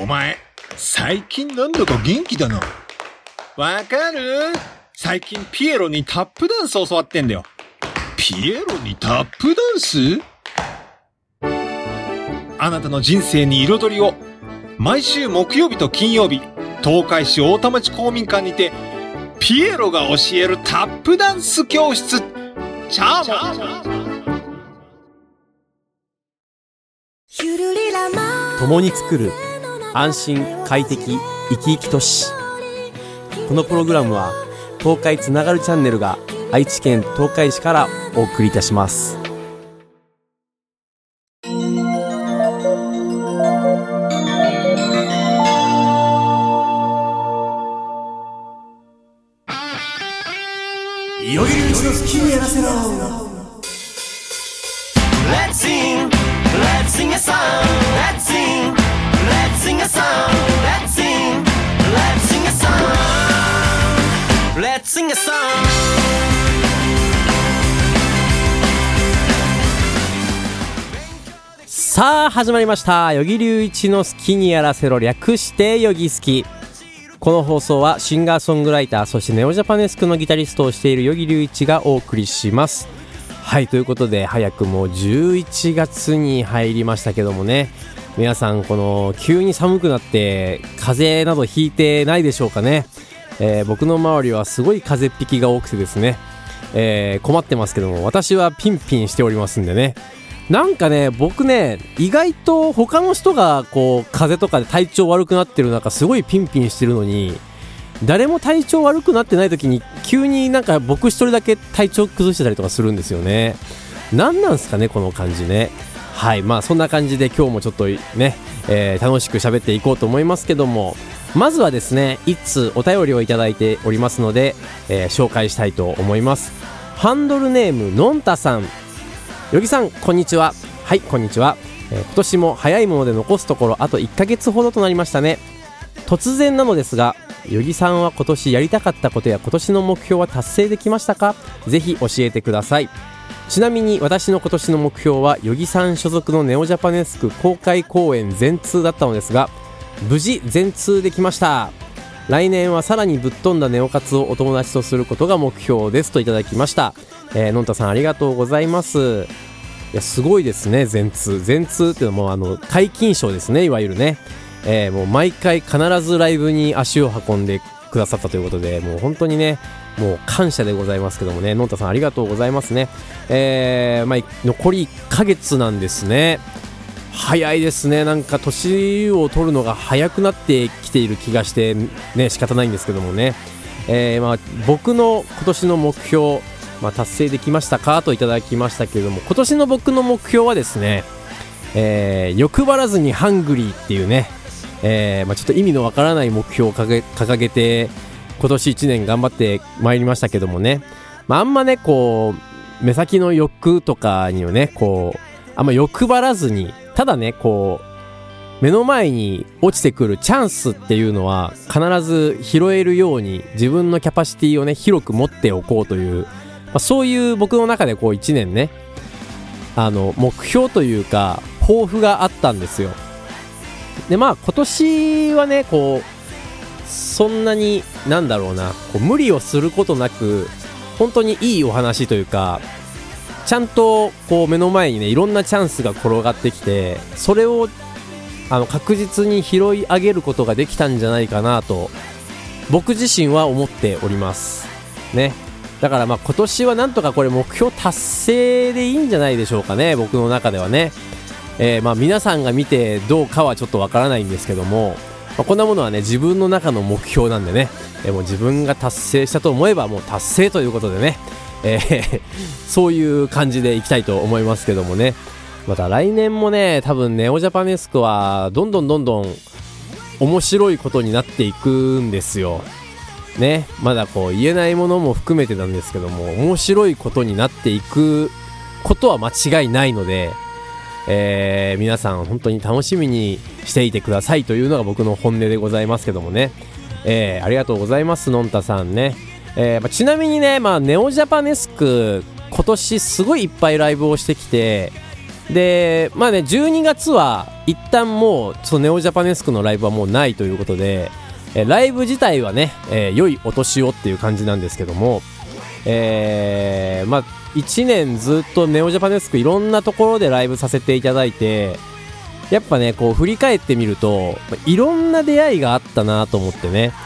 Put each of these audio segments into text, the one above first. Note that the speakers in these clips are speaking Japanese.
お前、最近なんだか元気だな。わかる？最近ピエロにタップダンス教わってんだよ。ピエロにタップダンス？あなたの人生に彩りを。毎週木曜日と金曜日、東海市大田町公民館にて、ピエロが教えるタップダンス教室。チャーモン共に作る安心快適生き生き都市このプログラムは東海つながるチャンネルが愛知県東海市からお送りいたします。よいようちの好きにやらせろ。Let's sing, let's sing a song, let's sing. A song. Let's sing, let's sing a song. Let's sing a song. さあ始まりました与木隆一の好きにやらせろ略してよぎ好きこの放送はシンガーソングライターそしてネオジャパネスクのギタリストをしている与木隆一がお送りしますはいということで早くも11月に入りましたけどもね皆さんこの急に寒くなって風邪などひいてないでしょうかね、えー僕の周りはすごい風邪っ引きが多くてですね、えー困ってますけども私はピンピンしておりますんでね。なんかね僕ね意外と他の人がこう風邪とかで体調悪くなってる中すごいピンピンしてるのに誰も体調悪くなってない時に急になんか僕一人だけ体調崩してたりとかするんですよね。何なんすかねこの感じね。はいまあそんな感じで今日もちょっとね、えー楽しく喋っていこうと思いますけどもまずはですね一通お便りをいただいておりますので、えー紹介したいと思います。ハンドルネームのんたさん。よぎさんこんにちは。はいこんにちは、えー今年も早いもので残すところあと1ヶ月ほどとなりましたね。突然なのですがよぎさんは今年やりたかったことや今年の目標は達成できましたか？ぜひ教えてください。ちなみに私の今年の目標はよぎさん所属のネオジャパネスク公開公演全通だったのですが無事全通できました。来年はさらにぶっ飛んだネオ活をお友達とすることが目標ですといただきました、えー、のんたさんありがとうございます。いやすごいですね全通。全通っていうのもうあの解禁賞ですねいわゆるね、えーもう毎回必ずライブに足を運んでくださったということでもう本当にねもう感謝でございますけどもね。のんたさんありがとうございますね。えーまあ、残り1ヶ月なんですね。早いですね。なんか年を取るのが早くなってきている気がしてね仕方ないんですけどもね、えーまあ、僕の今年の目標、まあ、達成できましたか？といただきましたけれども今年の僕の目標はですね、えー欲張らずにハングリーっていうね、えーまあ、ちょっと意味のわからない目標を掲げ掲げて今年1年頑張ってまいりましたけどもね、まあ、あんまねこう目先の欲とかにはねこうあんま欲張らずにただねこう目の前に落ちてくるチャンスっていうのは必ず拾えるように自分のキャパシティをね広く持っておこうという、まあ、そういう僕の中でこう1年ねあの目標というか抱負があったんですよ。でまあ今年はねこうそんなになんだろうな。こう無理をすることなく本当にいいお話というかちゃんとこう目の前にねいろんなチャンスが転がってきてそれをあの確実に拾い上げることができたんじゃないかなと僕自身は思っております。ね。だからまあ今年はなんとかこれ目標達成でいいんじゃないでしょうかね僕の中ではね、えーま皆さんが見てどうかはちょっとわからないんですけども、まあこんなものはね自分の中の目標なんでね、えもう自分が達成したと思えばもう達成ということでねえー そういう感じでいきたいと思いますけどもね。また来年もね多分ネオジャパネスクはどんどんどんどん面白いことになっていくんですよ。ねまだこう言えないものも含めてなんですけども面白いことになっていくことは間違いないので、えー皆さん本当に楽しみにしていてくださいというのが僕の本音でございますけどもね、えーありがとうございますのんたさんね。えーまあちなみにね、まあ、ネオジャパネスク今年すごいいっぱいライブをしてきてでまあね12月は一旦もうそのネオジャパネスクのライブはもうないということで、えーライブ自体はね、えー良いお年をっていう感じなんですけどもえーまあ1年ずっとネオジャパネスクいろんなところでライブさせていただいてやっぱねこう振り返ってみるといろんな出会いがあったなと思ってね、ま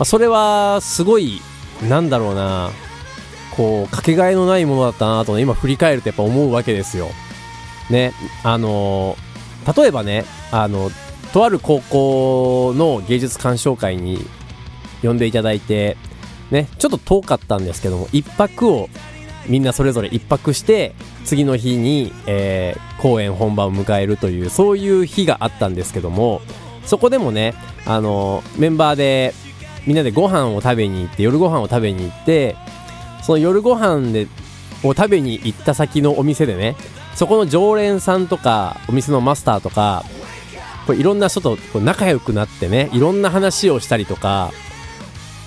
あ、それはすごいなんだろうなこうかけがえのないものだったなとね今振り返るとやっぱ思うわけですよ。ねあの例えばねあのとある高校の芸術鑑賞会に呼んでいただいてねちょっと遠かったんですけども一泊をみんなそれぞれ一泊して次の日に、えー公演本番を迎えるというそういう日があったんですけどもそこでもねあのメンバーでみんなでご飯を食べに行って夜ご飯を食べに行ってその夜ご飯でを食べに行った先のお店でねそこの常連さんとかお店のマスターとかこれいろんな人とこう仲良くなってねいろんな話をしたりとか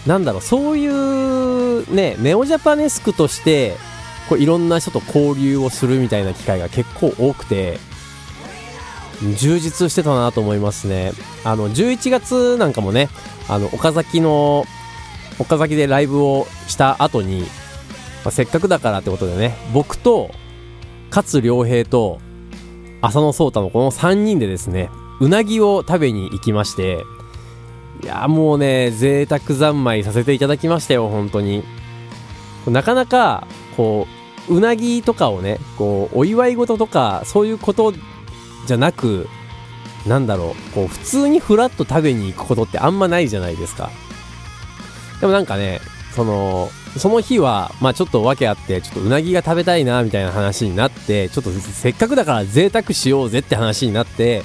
なんだろうそういうねネオジャパネスクとしてこういろんな人と交流をするみたいな機会が結構多くて充実してたなと思いますね。あの11月なんかもねあの岡崎の岡崎でライブをした後に、まあせっかくだからってことでね僕と勝良平と浅野壮太のこの3人でですねうなぎを食べに行きましていやもうね贅沢三昧させていただきましたよ本当に。なかなかこううなぎとかをねこうお祝い事とかそういうことじゃなくなんだろうこう普通にフラッと食べに行くことってあんまないじゃないですか。でもなんかねそのその日はまあちょっと訳あってちょっとうなぎが食べたいなみたいな話になってちょっとせっかくだから贅沢しようぜって話になって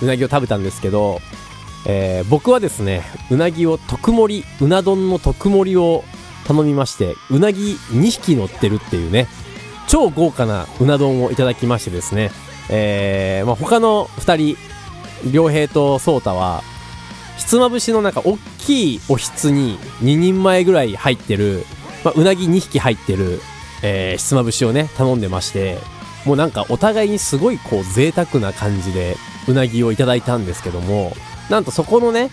うなぎを食べたんですけど、えー僕はですねうなぎを特盛りうな丼の特盛りを頼みましてうなぎ2匹乗ってるっていうね超豪華なうな丼をいただきましてですね、えーまあ、他の2人良平と颯太はひつまぶしのなんか大きいおひつに2人前ぐらい入ってる、まあ、うなぎ2匹入ってる、えーひつまぶしをね頼んでましてもうなんかお互いにすごいこう贅沢な感じでうなぎをいただいたんですけどもなんとそこのね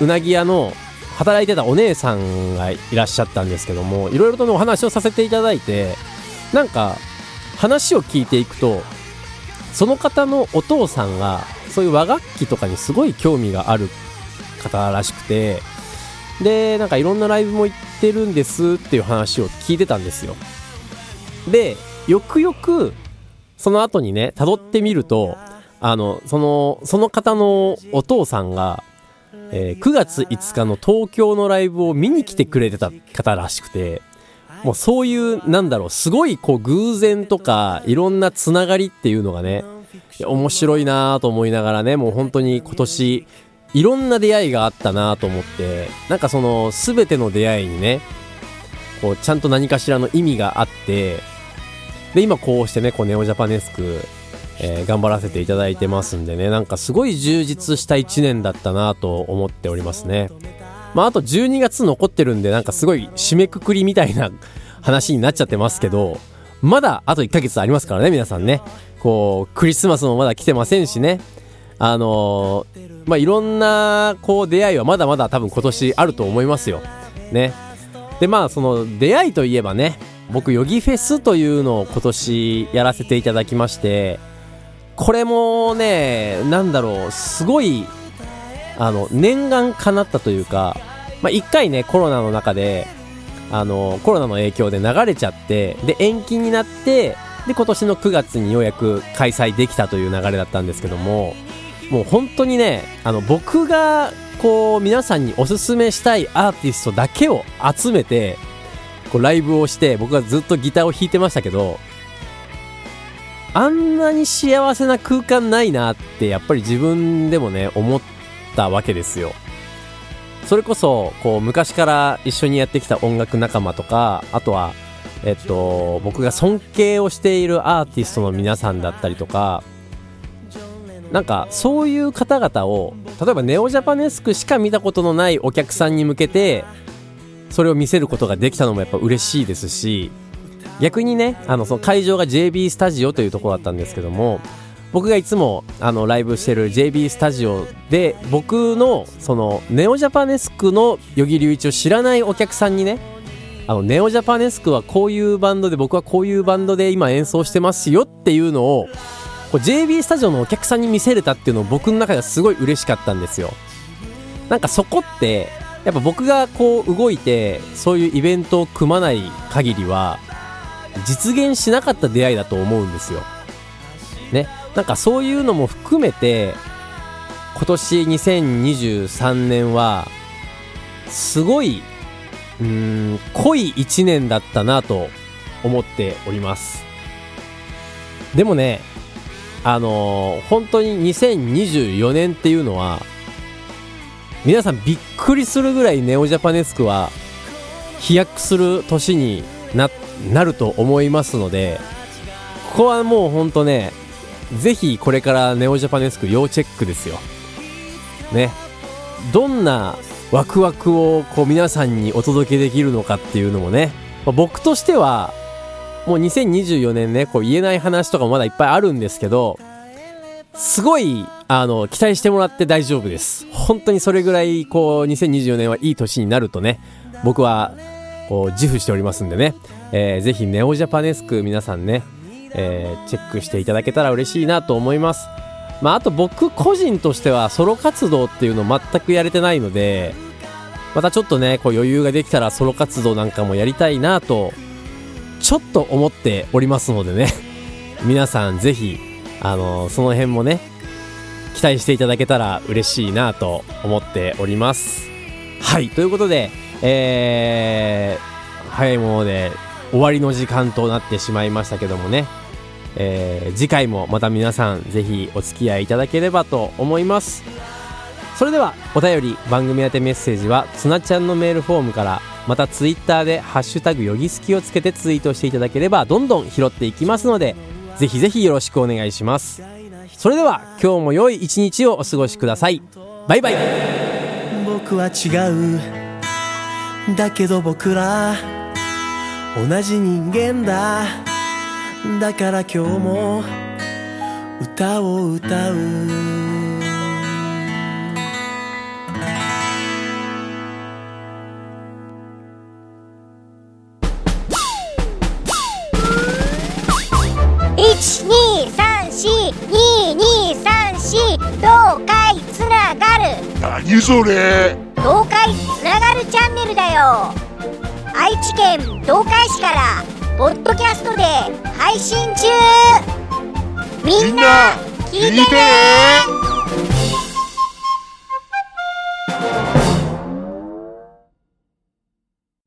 うなぎ屋の働いてたお姉さんがいらっしゃったんですけどもいろいろとねお話をさせていただいてなんか話を聞いていくとその方のお父さんがそういう和楽器とかにすごい興味がある方らしくてでなんかいろんなライブも行ってるんですっていう話を聞いてたんですよ。でよくよくその後にね辿ってみるとあのそのその方のお父さんが、えー9月5日の東京のライブを見に来てくれてた方らしくてもうそういうなんだろうすごいこう偶然とかいろんなつながりっていうのがね面白いなと思いながらねもう本当に今年いろんな出会いがあったなと思ってなんかその全ての出会いにねこうちゃんと何かしらの意味があってで今こうしてねこうネオジャパネスク、えー頑張らせていただいてますんでね。なんかすごい充実した1年だったなと思っておりますね。まああと12月残ってるんでなんかすごい締めくくりみたいな話になっちゃってますけどまだあと1ヶ月ありますからね皆さんね。こうクリスマスもまだ来てませんしね。あのーまあいろんなこう出会いはまだまだ多分今年あると思いますよ。ね。でまあその出会いといえばね僕ヨギフェスというのを今年やらせていただきましてこれもねなんだろうすごいあの念願かなったというかまあ一回ねコロナの中であのコロナの影響で流れちゃってで延期になってで今年の9月にようやく開催できたという流れだったんですけどももう本当にねあの僕がこう皆さんにおすすめしたいアーティストだけを集めてこうライブをして僕はずっとギターを弾いてましたけどあんなに幸せな空間ないなってやっぱり自分でもね思ったわけですよ。それこそこう昔から一緒にやってきた音楽仲間とかあとはえっと僕が尊敬をしているアーティストの皆さんだったりとかなんかそういう方々を例えばネオジャパネスクしか見たことのないお客さんに向けてそれを見せることができたのもやっぱ嬉しいですし逆にねあのその会場が JB スタジオというところだったんですけども僕がいつもあのライブしてる JB スタジオで僕のそのネオジャパネスクの与木隆一を知らないお客さんにねあのネオジャパネスクはこういうバンドで僕はこういうバンドで今演奏してますよっていうのをこう JB スタジオのお客さんに見せれたっていうのを僕の中ではすごい嬉しかったんですよ。なんかそこってやっぱ僕がこう動いてそういうイベントを組まない限りは実現しなかった出会いだと思うんですよ。ね。なんかそういうのも含めて今年2023年はすごいうーん濃い1年だったなと思っております。でもねあのー本当に2024年っていうのは皆さんびっくりするぐらいネオジャパネスクは飛躍する年にななると思いますのでここはもうほんとねぜひこれからネオジャパネスク要チェックですよ。ね。どんなワクワクをこう皆さんにお届けできるのかっていうのもね、まあ僕としてはもう2024年ねこう言えない話とかもまだいっぱいあるんですけどすごいあの期待してもらって大丈夫です。本当にそれぐらいこう2024年はいい年になるとね僕はこう自負しておりますんでね、えーぜひネオジャパネスク皆さんね、えーチェックしていただけたら嬉しいなと思います。まああと僕個人としてはソロ活動っていうの全くやれてないのでまたちょっとねこう余裕ができたらソロ活動なんかもやりたいなとちょっと思っておりますのでね。皆さんぜひあのその辺もね期待していただけたら嬉しいなと思っております。はいということでえー、早いもので終わりの時間となってしまいましたけどもね。えー次回もまた皆さんぜひお付き合いいただければと思います。それではお便り番組宛てメッセージはつなちゃんのメールフォームからまたツイッターで「ハッシュタグよぎすき」をつけてツイートしていただければどんどん拾っていきますのでぜひぜひよろしくお願いします。それでは今日も良い一日をお過ごしください。バイバイ。僕は違う。だけど僕ら同じ人間だ。だから今日も歌を歌う。一二三四二二三四東海つながる何それ。東海つながるチャンネルだよ愛知県東海市からポッドキャストで配信中。みんな聞いてね